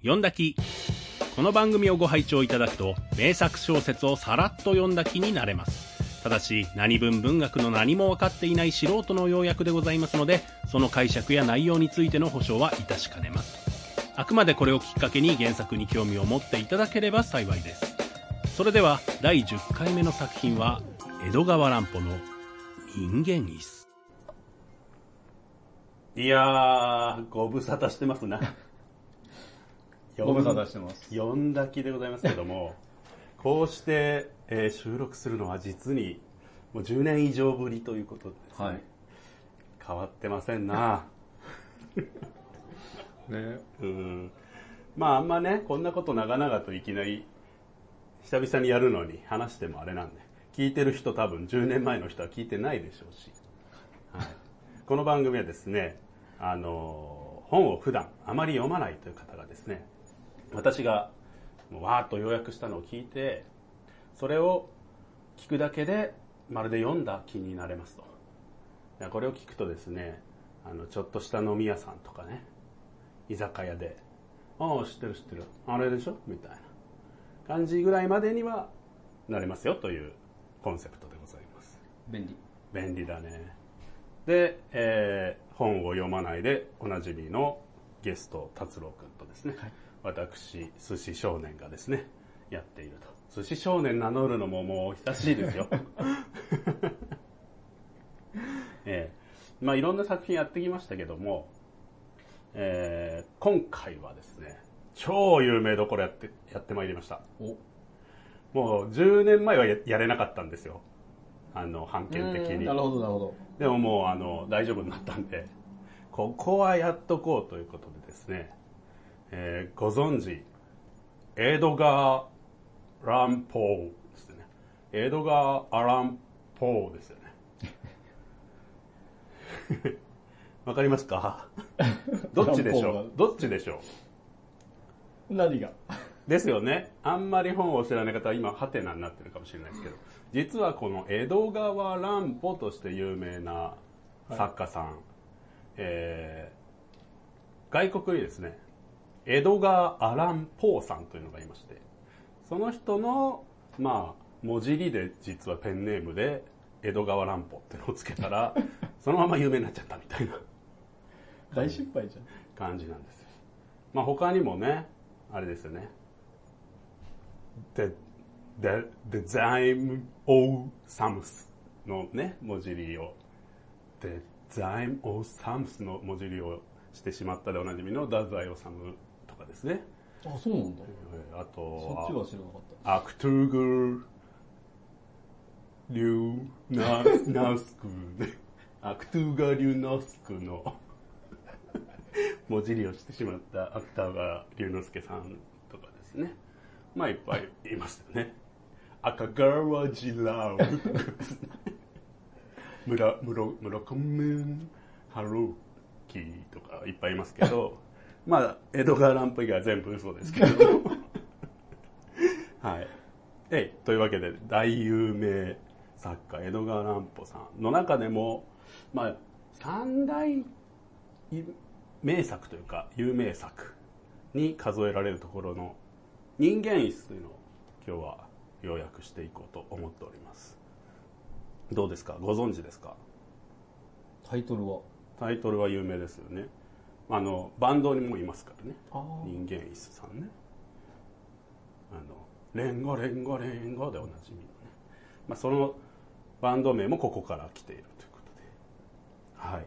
読んだきこの番組をご拝聴いただくと名作小説をさらっと読んだ気になれます。ただし何分文学の何も分かっていない素人の要約でございますのでその解釈や内容についての保証は致しかねます。あくまでこれをきっかけに原作に興味を持っていただければ幸いです。それでは第10回目の作品は江戸川乱歩の人間椅子いやーご無沙汰してますな。ご無沙汰してます。読んだ気でございますけども、こうして、えー収録するのは実にもう10年以上ぶりということですね。はい変わってませんな。ね。うん。まああんまね、こんなこと長々といきなり久々にやるのに話してもあれなんで、聞いてる人多分10年前の人は聞いてないでしょうし。はい、この番組はですね、あの、本を普段あまり読まないという方がですね、私がわーっと要約したのを聞いて、それを聞くだけでまるで読んだ気になれますと。これを聞くとですね、あの、ちょっとした飲み屋さんとかね、居酒屋で、ああ、知ってる知ってる、あれでしょ？みたいな感じぐらいまでにはなれますよというコンセプトでございます。便利。便利だね。で、えー本を読まないでおなじみのゲスト達郎くんとですね、私寿司少年がですねやっていると。寿司少年名乗るのももう久しいですよ。ええ。まあいろんな作品やってきましたけども、えー今回はですね超有名どころやってやってまいりました。お。もう10年前はややれなかったんですよ。あの判権的に。なるほど、なるほど。でももうあの大丈夫になったんで、ここはやっとこうということでですね、えーご存知、エドガー・ランポーですね。エドガー・アランポーですよね。わかりますか？どっちでしょう？どっちでしょう？何が？ですよね。あんまり本を知らない方は今、ハテナになってるかもしれないですけど、実はこの江戸川乱歩として有名な作家さん、えー外国にですね、江戸川アランポーさんというのがいまして、その人の、まあ、文字りで実はペンネームで江戸川乱歩ってのをつけたら、そのまま有名になっちゃったみたいな。大失敗じゃん。感じなんですよ。まあ他にもね、あれですよね。The, the, the Zyme O Sams のね、文字りを、The Zyme O Sams の文字りをしてしまったでおなじみの太宰治とかですね。あ、そうなんだ。えーあとそっちは、は知らなかった。アクトゥーグル、リュウナナスク、アクトゥーガリュウナスクの文字りをしてしまった芥川龍之介さんとかですね。まあいっぱいいますよね。赤川次郎とかですね。村、村、村上春樹とかいっぱいいますけど、まあ、江戸川乱歩以外は全部嘘ですけど。はい。えい、というわけで、大有名作家、江戸川乱歩さんの中でも、まあ、三大名作というか、有名作に数えられるところの人間椅子というのを今日は要約していこうと思っております。どうですか？ご存知ですか？タイトルは？タイトルは有名ですよね。あの、バンドにもいますからね。人間椅子さんね。あの、レンゴレンゴレンゴでおなじみのね。まあ、そのバンド名もここから来ているということで。はい。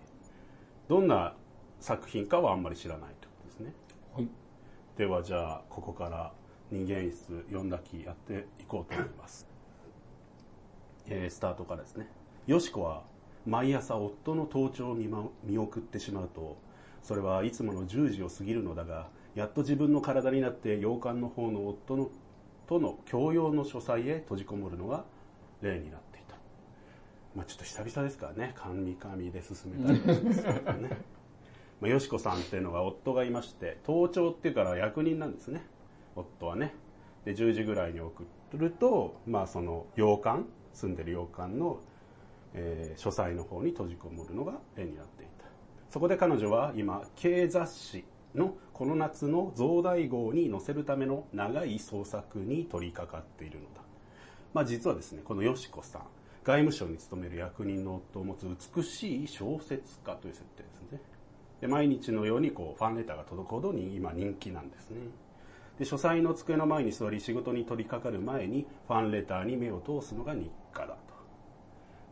どんな作品かはあんまり知らないということですね。はい。ではじゃあ、ここから人間椅子読んだきやっていこうと思います。えースタートからですね。よしこは毎朝夫の登庁を見,、ま、見送ってしまうと、それはいつもの10時を過ぎるのだが、やっと自分の体になって洋館の方の夫のとの共用の書斎へ閉じこもるのが例になっていた。まあちょっと久々ですからね、神々で進めたりしますけどね。まあ、よしこさんっていうのが夫がいまして、盗聴っていうから役人なんですね。夫はね。で、10時ぐらいに送ると、まあその洋館、住んでる洋館の、えー書斎の方に閉じこもるのが例になっていた。そこで彼女は今、経雑誌のこの夏の増大号に載せるための長い創作に取り掛かっているのだ。まあ実はですね、このよしこさん、外務省に勤める役人の夫を持つ美しい小説家という設定ですね。で毎日のようにこうファンレターが届くほどに今人気なんですね。で書斎の机の前に座り仕事に取り掛かる前にファンレターに目を通すのが日課だと。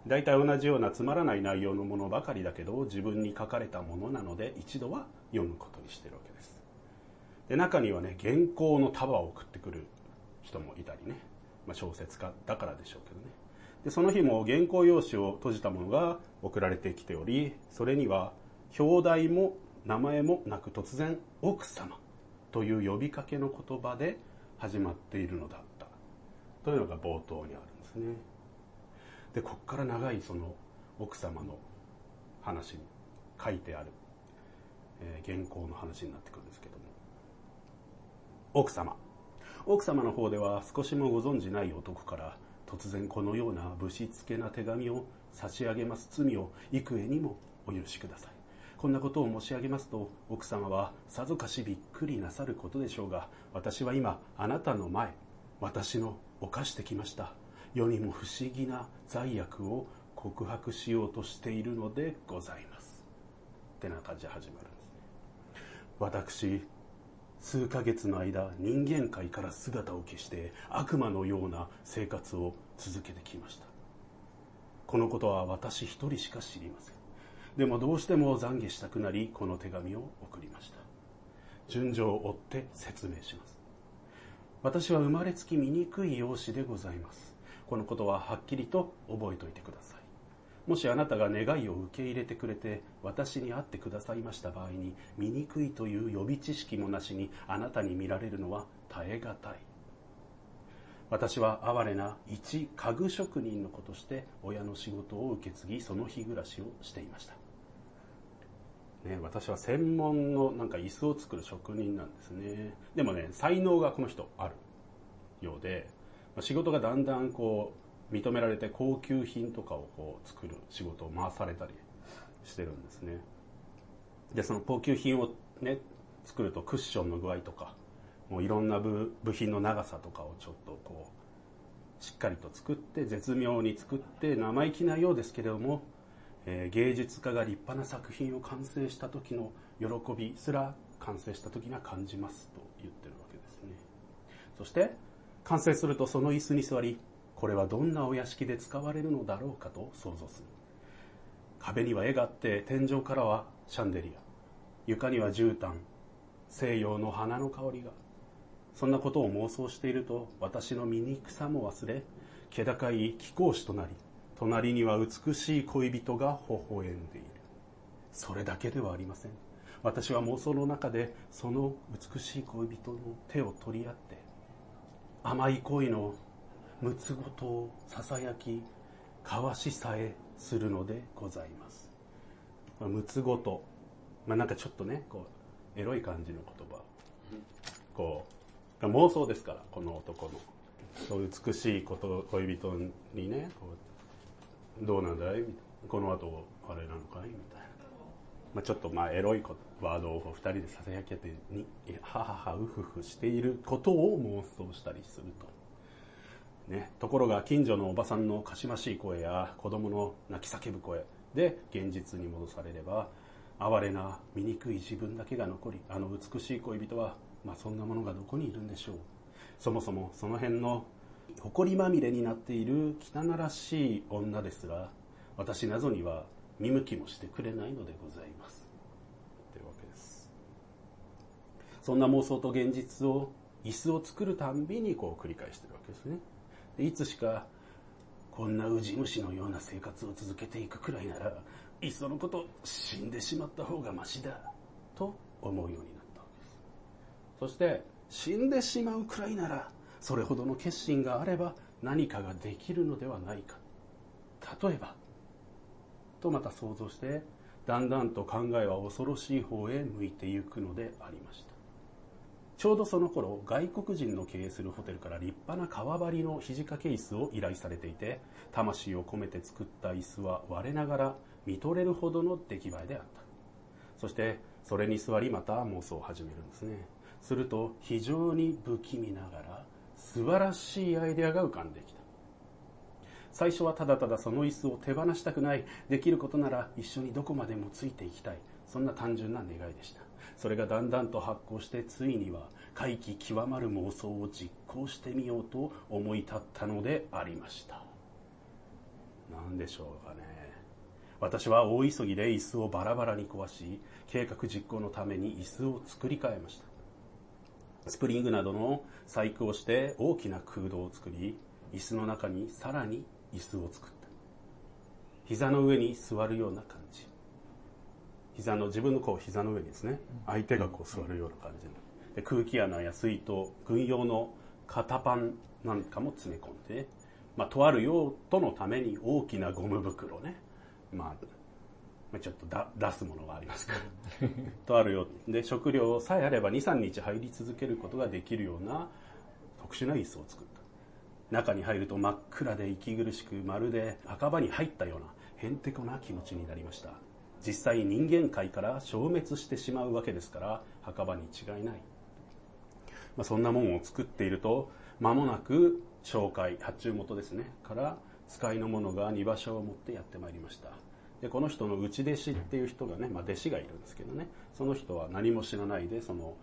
大体同じようなつまらない内容のものばかりだけど自分に書かれたものなので一度は読むことにしてるわけです。で中にはね原稿の束を送ってくる人もいたりね、まあ、小説家だからでしょうけどね。でその日も原稿用紙を閉じたものが送られてきておりそれには表題も名前もなく突然「奥様」という呼びかけの言葉で始まっているのだった。というのが冒頭にあるんですね。でこっから長いその奥様の話に書いてある、えー、原稿の話になってくるんですけども。奥様。奥様の方では少しもご存じない男から突然このようなぶしつけな手紙を差し上げます罪を幾重にもお許しください。こんなことを申し上げますと奥様はさぞかしびっくりなさることでしょうが私は今あなたの前私の犯してきました世にも不思議な罪悪を告白しようとしているのでございます。ってな感じで始まるんです。ね私数ヶ月の間人間界から姿を消して悪魔のような生活を続けてきました。このことは私一人しか知りません。でもどうしても懺悔したくなりこの手紙を送りました。順序を追って説明します。私は生まれつき醜い容姿でございます。このことははっきりと覚えておいてください。もしあなたが願いを受け入れてくれて私に会ってくださいました場合に醜いという予備知識もなしにあなたに見られるのは耐え難い。私は哀れな一家具職人の子として親の仕事を受け継ぎその日暮らしをしていました。ね、私は専門のなんか椅子を作る職人なんですね。でもね才能がこの人あるようで仕事がだんだんこう認められて高級品とかをこう作る仕事を回されたりしてるんですね。でその高級品をね作るとクッションの具合とかもういろんな部品の長さとかをちょっとこうしっかりと作って絶妙に作って生意気なようですけれども、えー、芸術家が立派な作品を完成した時の喜びすら完成した時には感じますと言ってるわけですね。そして完成するとその椅子に座りこれはどんなお屋敷で使われるのだろうかと想像する。壁には絵があって天井からはシャンデリア。床には絨毯西洋の花の香りが。そんなことを妄想していると私の醜さも忘れ気高い貴公子となり隣には美しい恋人が微笑んでいる。それだけではありません。私は妄想の中でその美しい恋人の手を取り合って甘い恋のむつごとをささやき交わしさえするのでございます。むつごとまあなんかちょっとねこうエロい感じの言葉。こう妄想ですからこの男の。そう美しいこと恋人にねこうどうなんだい？この後あれなのかい？みたいな、まあ、ちょっとまあエロいワードを二人でささやき合ってにはははうふふしていることを妄想したりすると。ね、ところが近所のおばさんのかしましい声や子供の泣き叫ぶ声で現実に戻されれば哀れな醜い自分だけが残りあの美しい恋人は、まあ、そんなものがどこにいるんでしょうそもそもその辺の埃まみれになっている汚らしい女ですら私などには見向きもしてくれないのでございます。というわけです。そんな妄想と現実を椅子を作るたんびにこう繰り返してるわけですね。いつしかこんなウジ虫のような生活を続けていくくらいならいっそのこと死んでしまった方がましだと思うようになったわけです。そして死んでしまうくらいならそれほどの決心があれば何かができるのではないか。例えばとまた想像してだんだんと考えは恐ろしい方へ向いていくのでありました。ちょうどその頃外国人の経営するホテルから立派な革張りの肘掛け椅子を依頼されていて魂を込めて作った椅子は我ながら見とれるほどの出来栄えであった。そしてそれに座りまた妄想を始めるんですね。すると非常に不気味ながら素晴らしいアイデアが浮かんできた。最初はただただその椅子を手放したくない。できることなら一緒にどこまでもついていきたい。そんな単純な願いでした。それがだんだんと発酵してついには怪奇極まる妄想を実行してみようと思い立ったのでありました。何でしょうかね。私は大急ぎで椅子をバラバラに壊し計画実行のために椅子を作り変えました。スプリングなどの細工をして大きな空洞を作り椅子の中にさらに椅子を作った。膝の上に座るような感じ。膝の自分のこう膝の上にですね。相手がこう座るような感じで空気穴や水筒軍用の肩パンなんかも詰め込んで、まあ、とある用途のために大きなゴム袋ね、まあ、ちょっとだ出すものがありますから。とあるよ。で食料さえあれば23日入り続けることができるような特殊な椅子を作った中に入ると真っ暗で息苦しくまるで墓場に入ったようなへんてこな気持ちになりました。実際人間界から消滅してしまうわけですから墓場に違いない、まあ、そんなもんを作っていると間もなく紹介発注元ですね。から使いの者が荷場所を持ってやってまいりました。でこの人の内弟子っていう人がね、まあ、弟子がいるんですけどね。その人は何も知らないでその、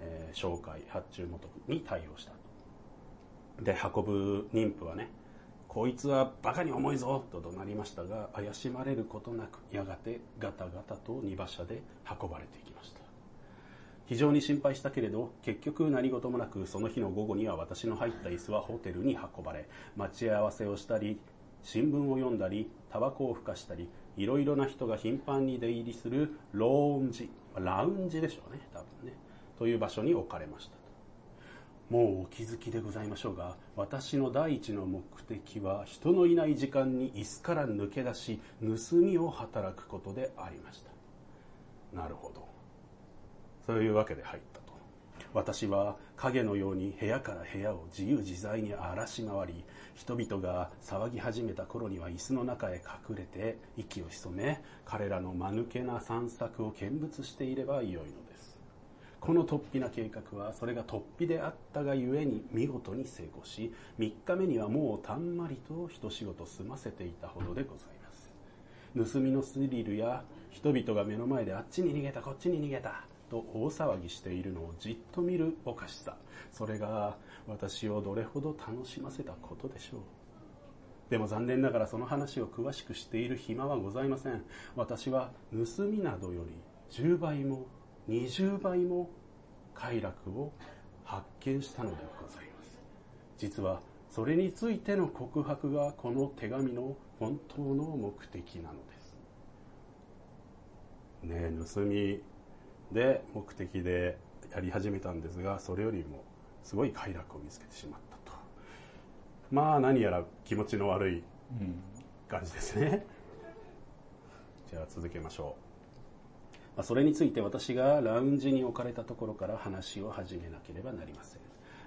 えー、紹介発注元に対応した。で運ぶ妊婦はねこいつはバカに重いぞと怒鳴りましたが怪しまれることなくやがてガタガタと荷馬車で運ばれていきました。非常に心配したけれど結局何事もなくその日の午後には私の入った椅子はホテルに運ばれ待ち合わせをしたり新聞を読んだりタバコをふかしたりいろいろな人が頻繁に出入りするローンジラウンジでしょうね多分ね。という場所に置かれました。もうお気づきでございましょうが私の第一の目的は人のいない時間に椅子から抜け出し盗みを働くことでありました。なるほど。そういうわけで入ったと。私は影のように部屋から部屋を自由自在に荒らし回り人々が騒ぎ始めた頃には椅子の中へ隠れて息を潜め彼らの間抜けな散策を見物していればよいのです。この突飛な計画はそれが突飛であったがゆえに見事に成功し3日目にはもうたんまりと一仕事済ませていたほどでございます。盗みのスリルや人々が目の前であっちに逃げたこっちに逃げたと大騒ぎしているのをじっと見るおかしさ。それが私をどれほど楽しませたことでしょう。でも残念ながらその話を詳しくしている暇はございません。私は盗みなどより10倍も20倍も快楽を発見したのでございます。実はそれについての告白がこの手紙の本当の目的なのです。ね盗みで目的でやり始めたんですがそれよりもすごい快楽を見つけてしまったと。まあ何やら気持ちの悪い感じですね、じゃあ続けましょうそれについて私がラウンジに置かれたところから話を始めなければなりません。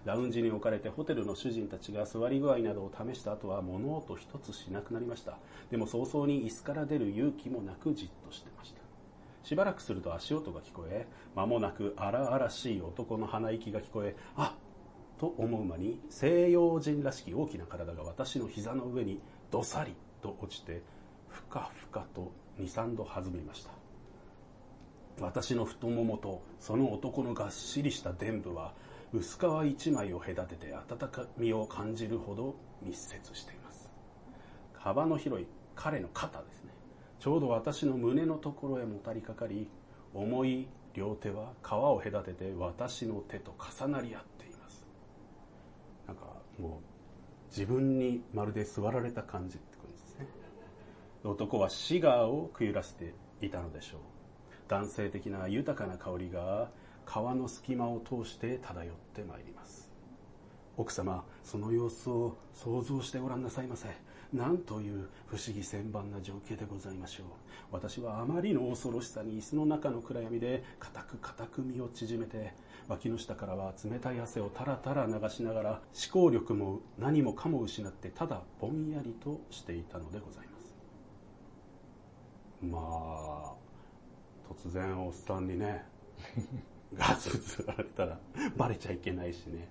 ラウンジに置かれてホテルの主人たちが座り具合などを試した後は物音一つしなくなりました。でも早々に椅子から出る勇気もなくじっとしてました。しばらくすると足音が聞こえ間もなく荒々しい男の鼻息が聞こえあっと思う間に西洋人らしき大きな体が私の膝の上にどさりと落ちてふかふかと23度弾みました。私の太ももとその男のがっしりした臀部は薄皮一枚を隔てて温かみを感じるほど密接しています。幅の広い彼の肩ですね。ちょうど私の胸のところへもたりかかり重い両手は皮を隔てて私の手と重なり合っています。なんかもう自分にまるで座られた感じってことですね。男はシガーをくゆらせていたのでしょう。男性的な豊かな香りが皮の隙間を通して漂ってまいります。奥様その様子を想像してごらんなさいませ。なんという不思議千万な情景でございましょう。私はあまりの恐ろしさに椅子の中の暗闇で固く固く身を縮めて脇の下からは冷たい汗をたらたら流しながら思考力も何もかも失ってただぼんやりとしていたのでございます。まあ突然おっさんにね ガツツられたらバレちゃいけないしね。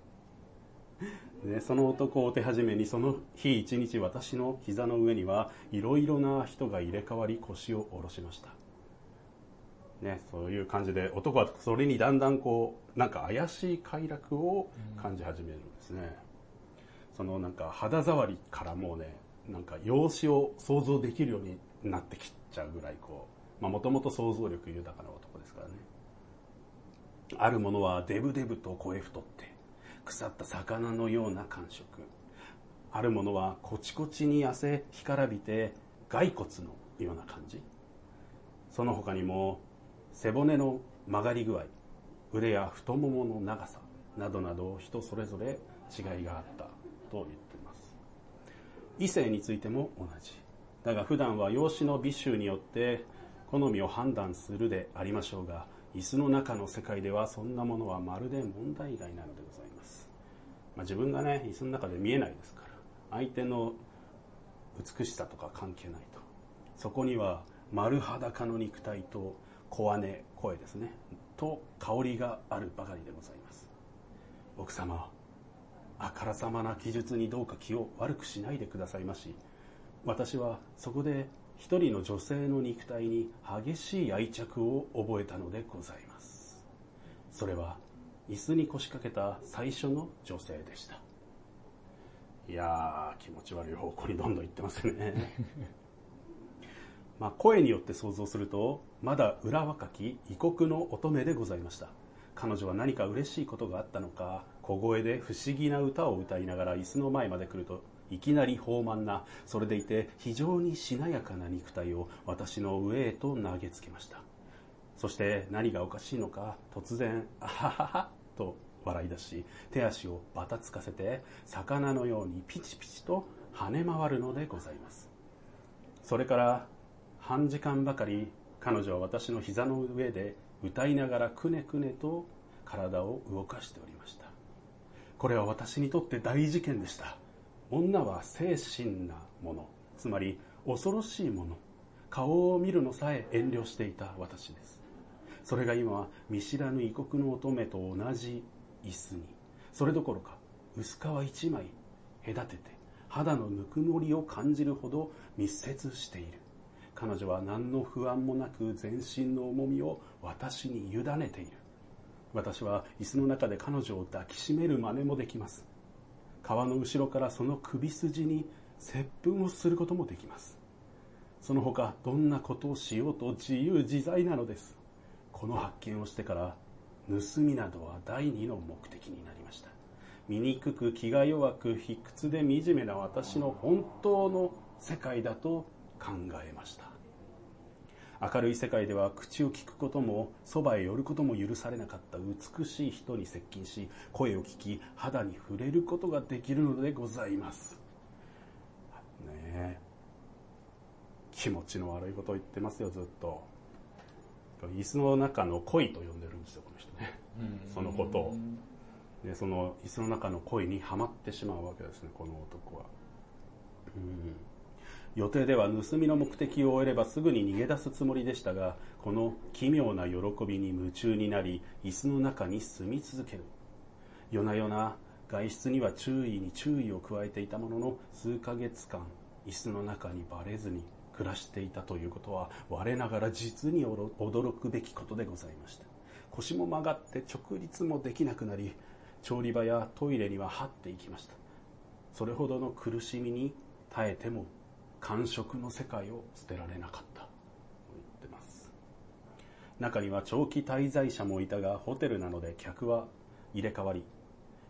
でその男を手始めにその日一日私の膝の上にはいろいろな人が入れ替わり腰を下ろしました。ね、そういう感じで男はそれにだんだんこうなんか怪しい快楽を感じ始めるんですね、そのなんか肌触りからもうねなんか容姿を想像できるようになってきちゃうぐらいこうもともと想像力豊かな男ですからね。ある者はデブデブと声太って腐った魚のような感触。ある者はコチコチに汗干からびて骸骨のような感じ。その他にも背骨の曲がり具合腕や太ももの長さなどなど人それぞれ違いがあったと言っています。異性についても同じ。だが普段は容姿の美醜によって好みを判断するでありましょうが椅子の中の世界ではそんなものはまるで問題外なのでございます、まあ、自分がね椅子の中で見えないですから相手の美しさとか関係ないと。そこには丸裸の肉体と小姉声ですね。と香りがあるばかりでございます。奥様あからさまな記述にどうか気を悪くしないでくださいまし。私はそこで一人の女性の肉体に激しい愛着を覚えたのでございます。それは椅子に腰掛けた最初の女性でした。いやー気持ち悪い方向にどんどん行ってますね。まあ、声によって想像するとまだ裏若き異国の乙女でございました。彼女は何か嬉しいことがあったのか小声で不思議な歌を歌いながら椅子の前まで来るといきなり豊満なそれでいて非常にしなやかな肉体を私の上へと投げつけました。そして何がおかしいのか突然「あははは」と笑い出し手足をばたつかせて魚のようにピチピチと跳ね回るのでございます。それから半時間ばかり彼女は私の膝の上で歌いながらくねくねと体を動かしておりました。これは私にとって大事件でした。女は精神なものつまり恐ろしいもの顔を見るのさえ遠慮していた私です。それが今は見知らぬ異国の乙女と同じ椅子にそれどころか薄皮一枚隔てて肌のぬくもりを感じるほど密接している。彼女は何の不安もなく全身の重みを私に委ねている。私は椅子の中で彼女を抱きしめる真似もできます。川の後ろからその首筋に接吻をすることもできます。その他どんなことをしようと自由自在なのです。この発見をしてから盗みなどは第二の目的になりました。醜く気が弱く卑屈で惨めな私の本当の世界だと考えました。明るい世界では口を聞くこともそばへ寄ることも許されなかった。美しい人に接近し声を聞き肌に触れることができるのでございます。ねえ。気持ちの悪いことを言ってますよずっと。椅子の中の恋と呼んでるんですよこの人ね。そのことを。でその椅子の中の恋にはまってしまうわけですねこの男は。うん予定では盗みの目的を終えればすぐに逃げ出すつもりでしたがこの奇妙な喜びに夢中になり椅子の中に住み続ける。夜な夜な外出には注意に注意を加えていたものの数ヶ月間椅子の中にバレずに暮らしていたということは我ながら実に驚くべきことでございました。腰も曲がって直立もできなくなり調理場やトイレには這っていきました。それほどの苦しみに耐えても感触の世界を捨てられなかった。と言ってます。中には長期滞在者もいたがホテルなので客は入れ替わり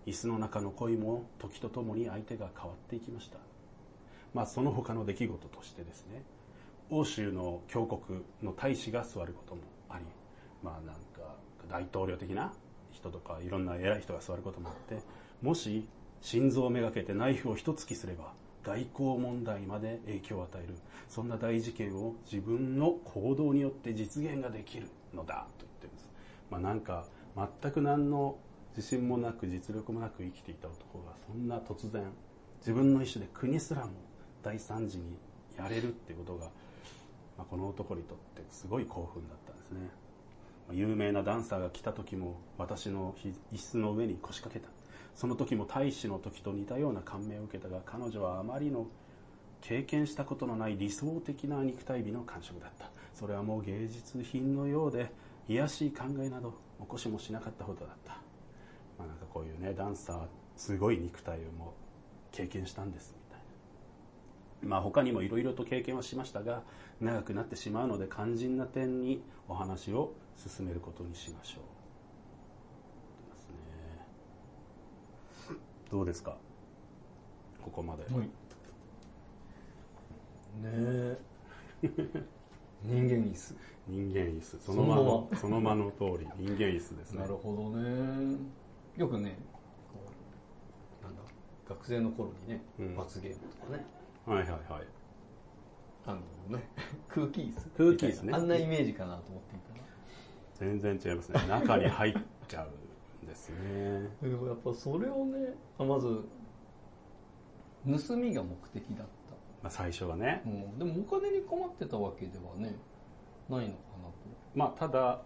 椅子の中の恋も時とともに相手が変わっていきました。まあその他の出来事としてですね欧州の教国の大使が座ることもありまあなんか大統領的な人とかいろんな偉い人が座ることもあってもし心臓をめがけてナイフを一突きすれば外交問題まで影響を与える。そんな大事件を自分の行動によって実現ができるのだ。と言ってるんです、まあ、なんか全く何の自信もなく実力もなく生きていた男がそんな突然自分の意思で国すらも大惨事にやれるっていうことが、まあ、この男にとってすごい興奮だったんですね。有名なダンサーが来た時も私の椅子の上に腰掛けた。その時も大使の時と似たような感銘を受けたが彼女はあまりの経験したことのない理想的な肉体美の感触だった。それはもう芸術品のようで癒しい考えなど起こしもしなかったほどだった、まあ、なんかこういうねダンサーすごい肉体をも経験したんですみたいな。まあ他にもいろいろと経験はしましたが長くなってしまうので肝心な点にお話を進めることにしましょうですねどうですか？ここまで、はい。ねえ。人間椅子。人間椅子。そのまま。そのまの通り。人間椅子ですね。なるほどね。よくねなんだ学生の頃にね、うん。罰ゲームとかね。はいはいはい。あのね 空気椅子。空気椅子ね。あんなイメージかなと思っていた。ら全然違いますね。中に入っちゃう。んですね。でもやっぱそれをねあまず盗みが目的だっまあ、最初はね。た、うん、でもお金に困ってたわけではねないのかなと。まあただ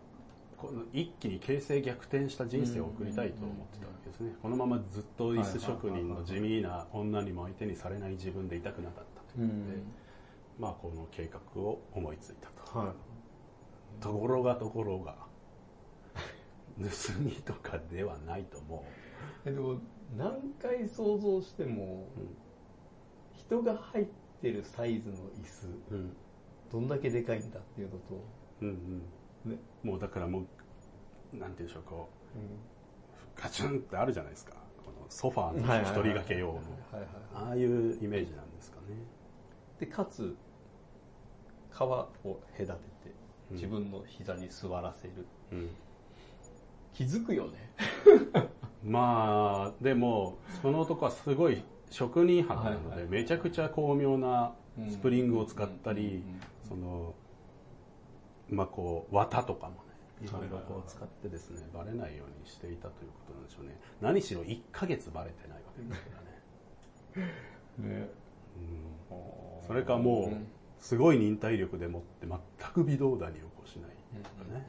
この一気に形勢逆転した人生を送りたいと思ってたわけですね。このままずっと椅子職人の地味な女にも相手にされない自分でいたくなかったということで、まあこの計画を思いついたと、はい。ところがところが盗みとかではないと思えでも何回想像しても、うん。人が入ってるサイズの椅子う、うん、どんだけでかいんだっていうのと、うんうん。ね。もうだからもうなんていうんでしょうこうガチュンってあるじゃないですか。このソファーの一人掛け用の。ああいうイメージなんですかね。でかつ皮を隔ててうん。自分の膝に座らせる、うん気づくよね。まあでもその男はすごい職人派なのはいはい。でめちゃくちゃ巧妙なスプリングを使ったりそのまあこう綿とかもねいろいろこう使ってですねバレないようにしていたということなんでしょうね。何しろ1ヶ月バレてないわけですからね、ね。うん、それかもうん。うすごい忍耐力でもって全く微動だに起こしないとかね、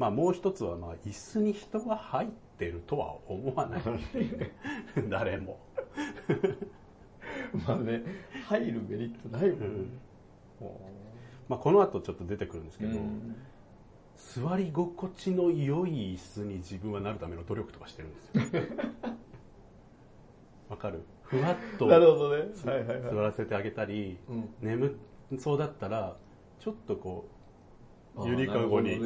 まあもう一つはまあ椅子に人が入ってるとは思わない。誰も。まあね入るメリットないもんね、まあ、この後ちょっと出てくるんですけど、うん。座り心地の良い椅子に自分はなるための努力とかしてるんですよ。わかる？ふわっとなるほどね。はいはい座はい、らせてあげたり、うん。眠そうだったらちょっとこあうゆりかごに。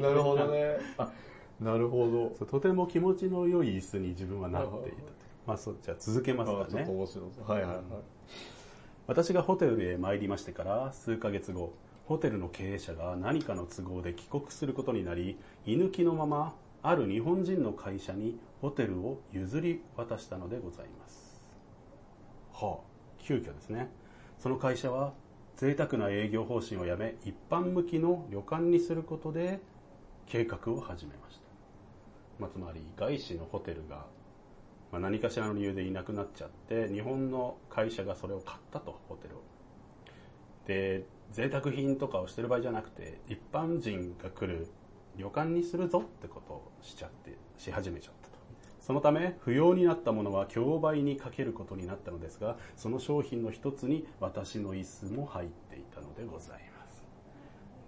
なるほどね。あ なるほど。とても気持ちの良い椅子に自分はなっていたと。まあそじゃあ続けますかね。はいはいはい。私がホテルへ参りましてから数ヶ月後ホテルの経営者が何かの都合で帰国することになり居抜きのままある日本人の会社にホテルを譲り渡したのでございます。はあ。急遽ですね。その会社は贅沢な営業方針をやめ一般向きの旅館にすることで計画を始めました、まあ、つまり外資のホテルがまあ、何かしらの理由でいなくなっちゃって日本の会社がそれを買ったとホテルを。で贅沢品とかをしてる場合じゃなくて一般人が来る旅館にするぞってことをしちゃってし始めちゃった。そのため不要になったものは競売にかけることになったのですがその商品の一つに私の椅子も入っていたのでございます。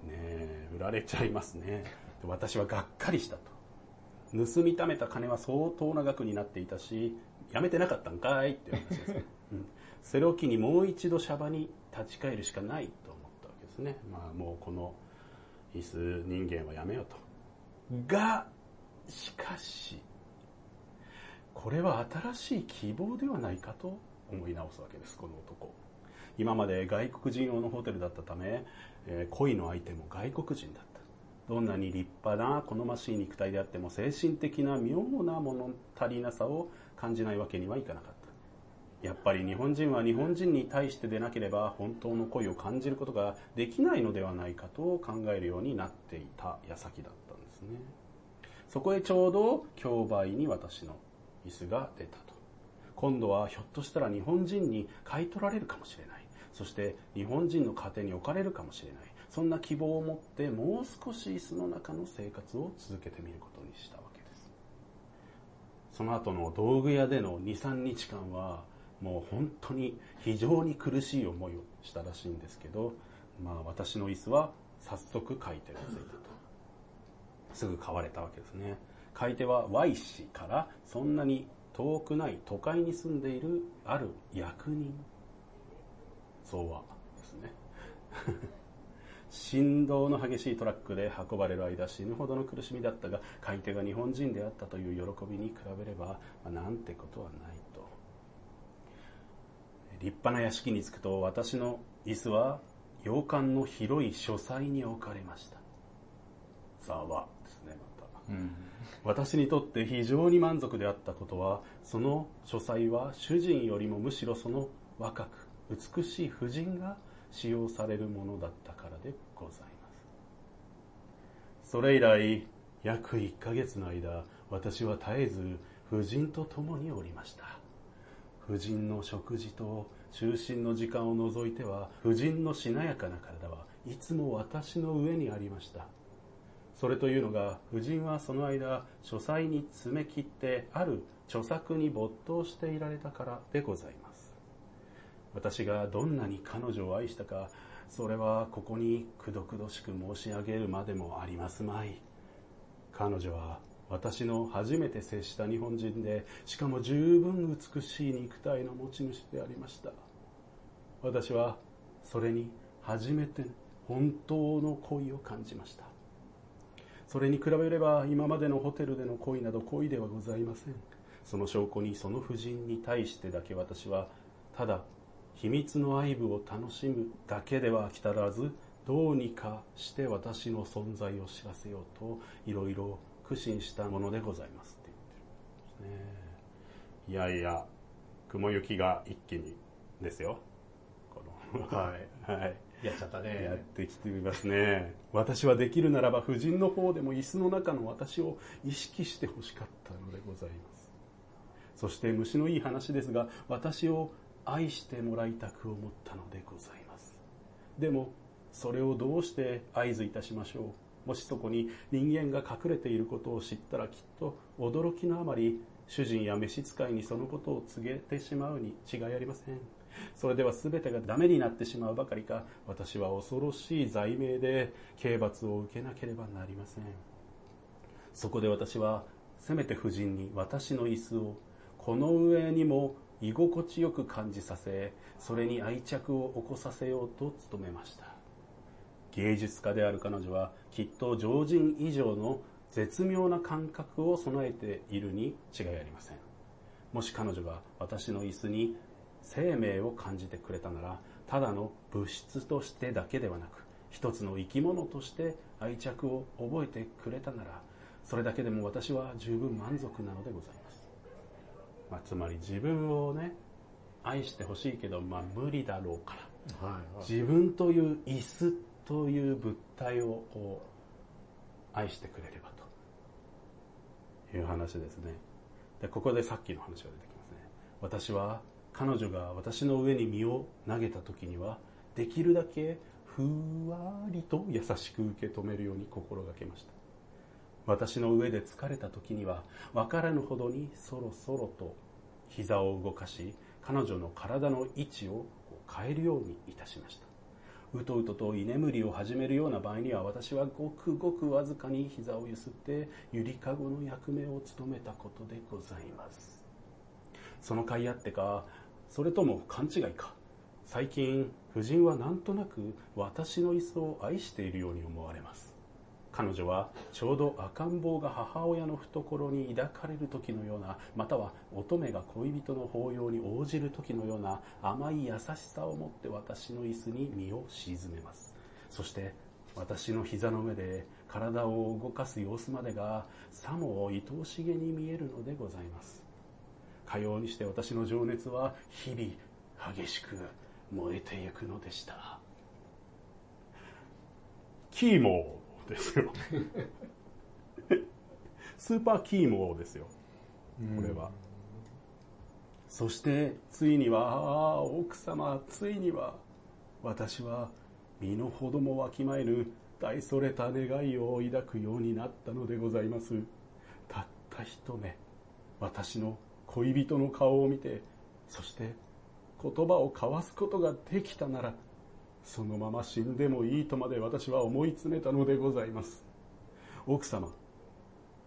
ねえ売られちゃいますね。私はがっかりしたと。盗みためた金は相当な額になっていたしやめてなかったんかいっていう話ですね、うん、それを機にもう一度シャバに立ち返るしかないと思ったわけですね。まあもうこの椅子人間はやめようと。がしかしこれは新しい希望ではないかと思い直すわけですこの男。今まで外国人用のホテルだったため、えー恋の相手も外国人だった。どんなに立派な好ましい肉体であっても精神的な妙な物足りなさを感じないわけにはいかなかった。やっぱり日本人は日本人に対してでなければ本当の恋を感じることができないのではないかと考えるようになっていた矢先だったんですね。そこへちょうど競売に私の椅子が出たと。今度はひょっとしたら日本人に買い取られるかもしれない。そして日本人の家庭に置かれるかもしれない。そんな希望を持ってもう少し椅子の中の生活を続けてみることにしたわけです。その後の道具屋での23日間はもう本当に非常に苦しい思いをしたらしいんですけど、まあ、私の椅子は早速買い手がついたと。すぐ買われたわけですね。買い手は Y 氏からそんなに遠くない都会に住んでいるある役人。そうはですね。振動の激しいトラックで運ばれる間死ぬほどの苦しみだったが買い手が日本人であったという喜びに比べれば、まあ、なんてことはないと。立派な屋敷に着くと私の椅子は洋館の広い書斎に置かれました。ざわですねまた、うん。私にとって非常に満足であったことはその書斎は主人よりもむしろその若く美しい婦人が使用されるものだったからでございます。それ以来約1ヶ月の間私は絶えず婦人と共におりました。婦人の食事と就寝の時間を除いては婦人のしなやかな体はいつも私の上にありました。それというのが夫人はその間書斎に詰め切ってある著作に没頭していられたからでございます。私がどんなに彼女を愛したかそれはここにくどくどしく申し上げるまでもありますまい。彼女は私の初めて接した日本人でしかも十分美しい肉体の持ち主でありました。私はそれに初めて本当の恋を感じました。それに比べれば今までのホテルでの恋など恋ではございません。その証拠にその夫人に対してだけ私はただ秘密の愛撫を楽しむだけでは飽き足らずどうにかして私の存在を知らせようといろいろ苦心したものでございますって言ってるんですねいやいや雲行きが一気にですよ。このはい。はいやっちゃったね。やっ。てきていますね。私はできるならば夫人の方でも椅子の中の私を意識してほしかったのでございます。そして虫のいい話ですが私を愛してもらいたく思ったのでございます。でもそれをどうして合図いたしましょう。もしそこに人間が隠れていることを知ったらきっと驚きのあまり主人や召使いにそのことを告げてしまうに違いありません。それでは全てがダメになってしまうばかりか。私は恐ろしい罪名で刑罰を受けなければなりません。そこで私はせめて夫人に私の椅子をこの上にも居心地よく感じさせそれに愛着を起こさせようと努めました。芸術家である彼女はきっと常人以上の絶妙な感覚を備えているに違いありません。もし彼女が私の椅子に生命を感じてくれたならただの物質としてだけではなく一つの生き物として愛着を覚えてくれたならそれだけでも私は十分満足なのでございます、まあ、つまり自分をね愛してほしいけど、まあ、無理だろうからはい。自分という椅子という物体をこう愛してくれればという話ですね。でここでさっきの話が出てきますね。私は彼女が私の上に身を投げた時にはできるだけふわりと優しく受け止めるように心がけました。私の上で疲れた時には分からぬほどにそろそろと膝を動かし彼女の体の位置を変えるようにいたしました。うとうとと居眠りを始めるような場合には私はごくごくわずかに膝をゆすってゆりかごの役目を務めたことでございます。その甲斐あってかそれとも勘違いか？最近夫人はなんとなく私の椅子を愛しているように思われます。彼女はちょうど赤ん坊が母親の懐に抱かれる時のようなまたは乙女が恋人の抱擁に応じる時のような甘い優しさを持って私の椅子に身を沈めます。そして私の膝の上で体を動かす様子までがさも愛おしげに見えるのでございます。かようにして私の情熱は日々激しく燃えてゆくのでした。キーモーですよ。スーパーキーモーですよ。これは、そしてついにはああ奥様ついには私は身の程もわきまえぬ大それた願いを抱くようになったのでございます。たった一目私の恋人の顔を見てそして言葉を交わすことができたならそのまま死んでもいいとまで私は思い詰めたのでございます。奥様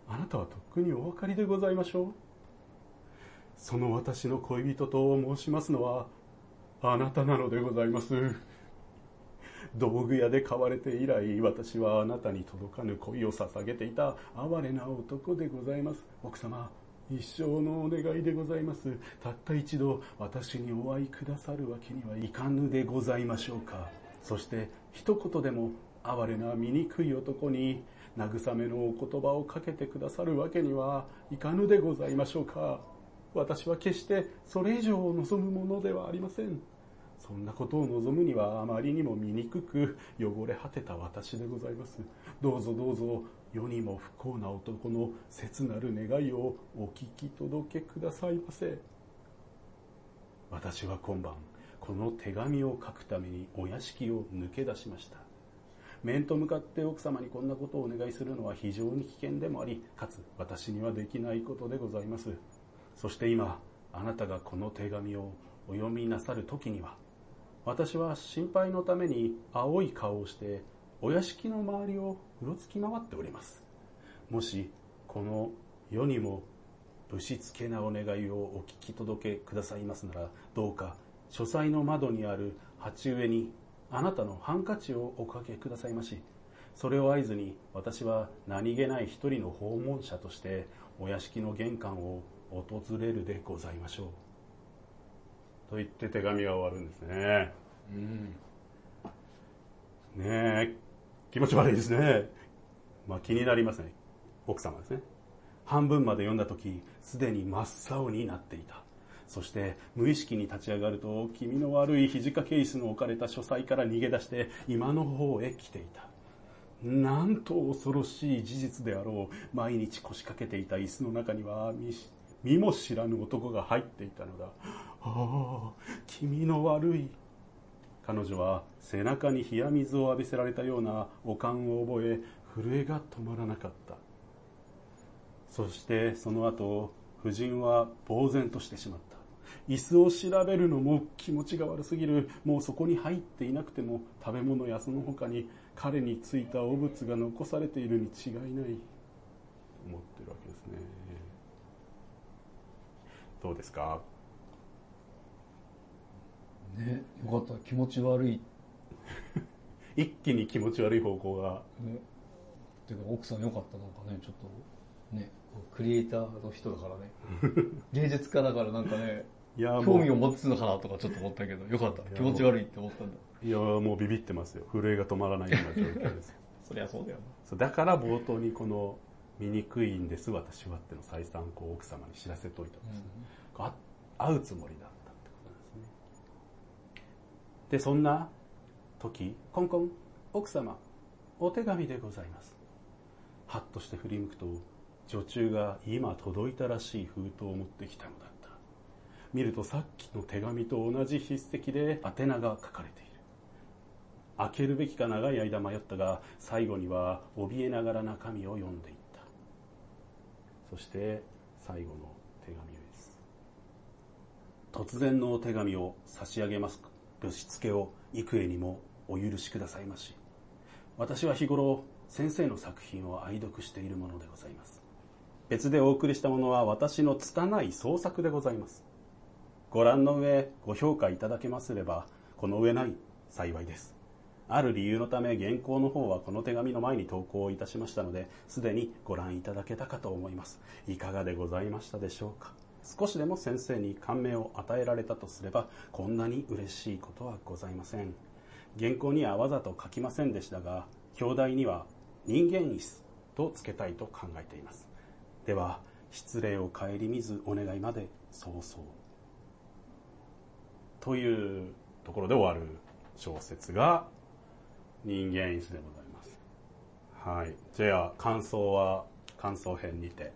あなたはとっくにお分かりでございましょう。その私の恋人と申しますのはあなたなのでございます。道具屋で買われて以来私はあなたに届かぬ恋を捧げていた哀れな男でございます。奥様一生のお願いでございます。たった一度私にお会いくださるわけにはいかぬでございましょうか。そして一言でも哀れな醜い男に慰めのお言葉をかけてくださるわけにはいかぬでございましょうか。私は決してそれ以上を望むものではありません。そんなことを望むにはあまりにも醜く汚れ果てた私でございます。どうぞどうぞ世にも不幸な男の切なる願いをお聞き届けくださいませ。私は今晩この手紙を書くためにお屋敷を抜け出しました。面と向かって奥様にこんなことをお願いするのは非常に危険でもありかつ私にはできないことでございます。そして今あなたがこの手紙をお読みなさる時には私は心配のために青い顔をしてお屋敷の周りをうろつき回っております。もしこの世にもぶしつけなお願いをお聞き届けくださいますならどうか書斎の窓にある鉢植えにあなたのハンカチをおかけくださいましそれを合図に私は何気ない一人の訪問者としてお屋敷の玄関を訪れるでございましょう。と言って手紙が終わるんですね。うん。ねえ気持ち悪いですね。まあ気になりますね。奥様ですね。半分まで読んだ時すでに真っ青になっていた。そして無意識に立ち上がると気味の悪い肘掛け椅子の置かれた書斎から逃げ出して今の方へ来ていた。なんと恐ろしい事実であろう。毎日腰掛けていた椅子の中には見し見も知らぬ男が入っていたのだ。ああ気味の悪い。彼女は背中に冷や水を浴びせられたような悪感を覚え震えが止まらなかった。そしてその後夫人は呆然としてしまった。椅子を調べるのも気持ちが悪すぎる。もうそこに入っていなくても食べ物やその他に彼についた汚物が残されているに違いない。と思ってるわけですね。どうですか？ねよかった。気持ち悪い。一気に気持ち悪い方向が。ね。ていうか奥さんよかった。なんかねちょっとねクリエイターの人だからね。芸術家だからなんかねいや興味をも持つのかなとかちょっと思ったけどよかった。や気持ち悪いって思ったんだ。ういやもうビビってますよ。震えが止まらないような状況ですよ。そりゃそうだよそうだから冒頭にこの「醜いんです私は」ってのを再三こう奥様に知らせといたんです、あ会うつもりだったってことなんですね。でそんな時コンコン奥様お手紙でございます。はっとして振り向くと女中が今届いたらしい封筒を持ってきたのだった。見るとさっきの手紙と同じ筆跡で宛名が書かれている。開けるべきか長い間迷ったが最後には怯えながら中身を読んでいそして最後の手紙です。突然のお手紙を差し上げます。ぶしつけを幾重にもお許しくださいまし。私は日頃先生の作品を愛読しているものでございます。別でお送りしたものは私の拙い創作でございます。ご覧の上ご評価いただけますればこの上ない幸いです。ある理由のため原稿の方はこの手紙の前に投稿いたしましたのですでにご覧いただけたかと思います。いかがでございましたでしょうか？少しでも先生に感銘を与えられたとすればこんなに嬉しいことはございません。原稿にはわざと書きませんでしたが表題には人間椅子と付けたいと考えています。では失礼を顧みずお願いまで早々というところで終わる小説が人間椅子でございます。はい。じゃあ感想は感想編にて。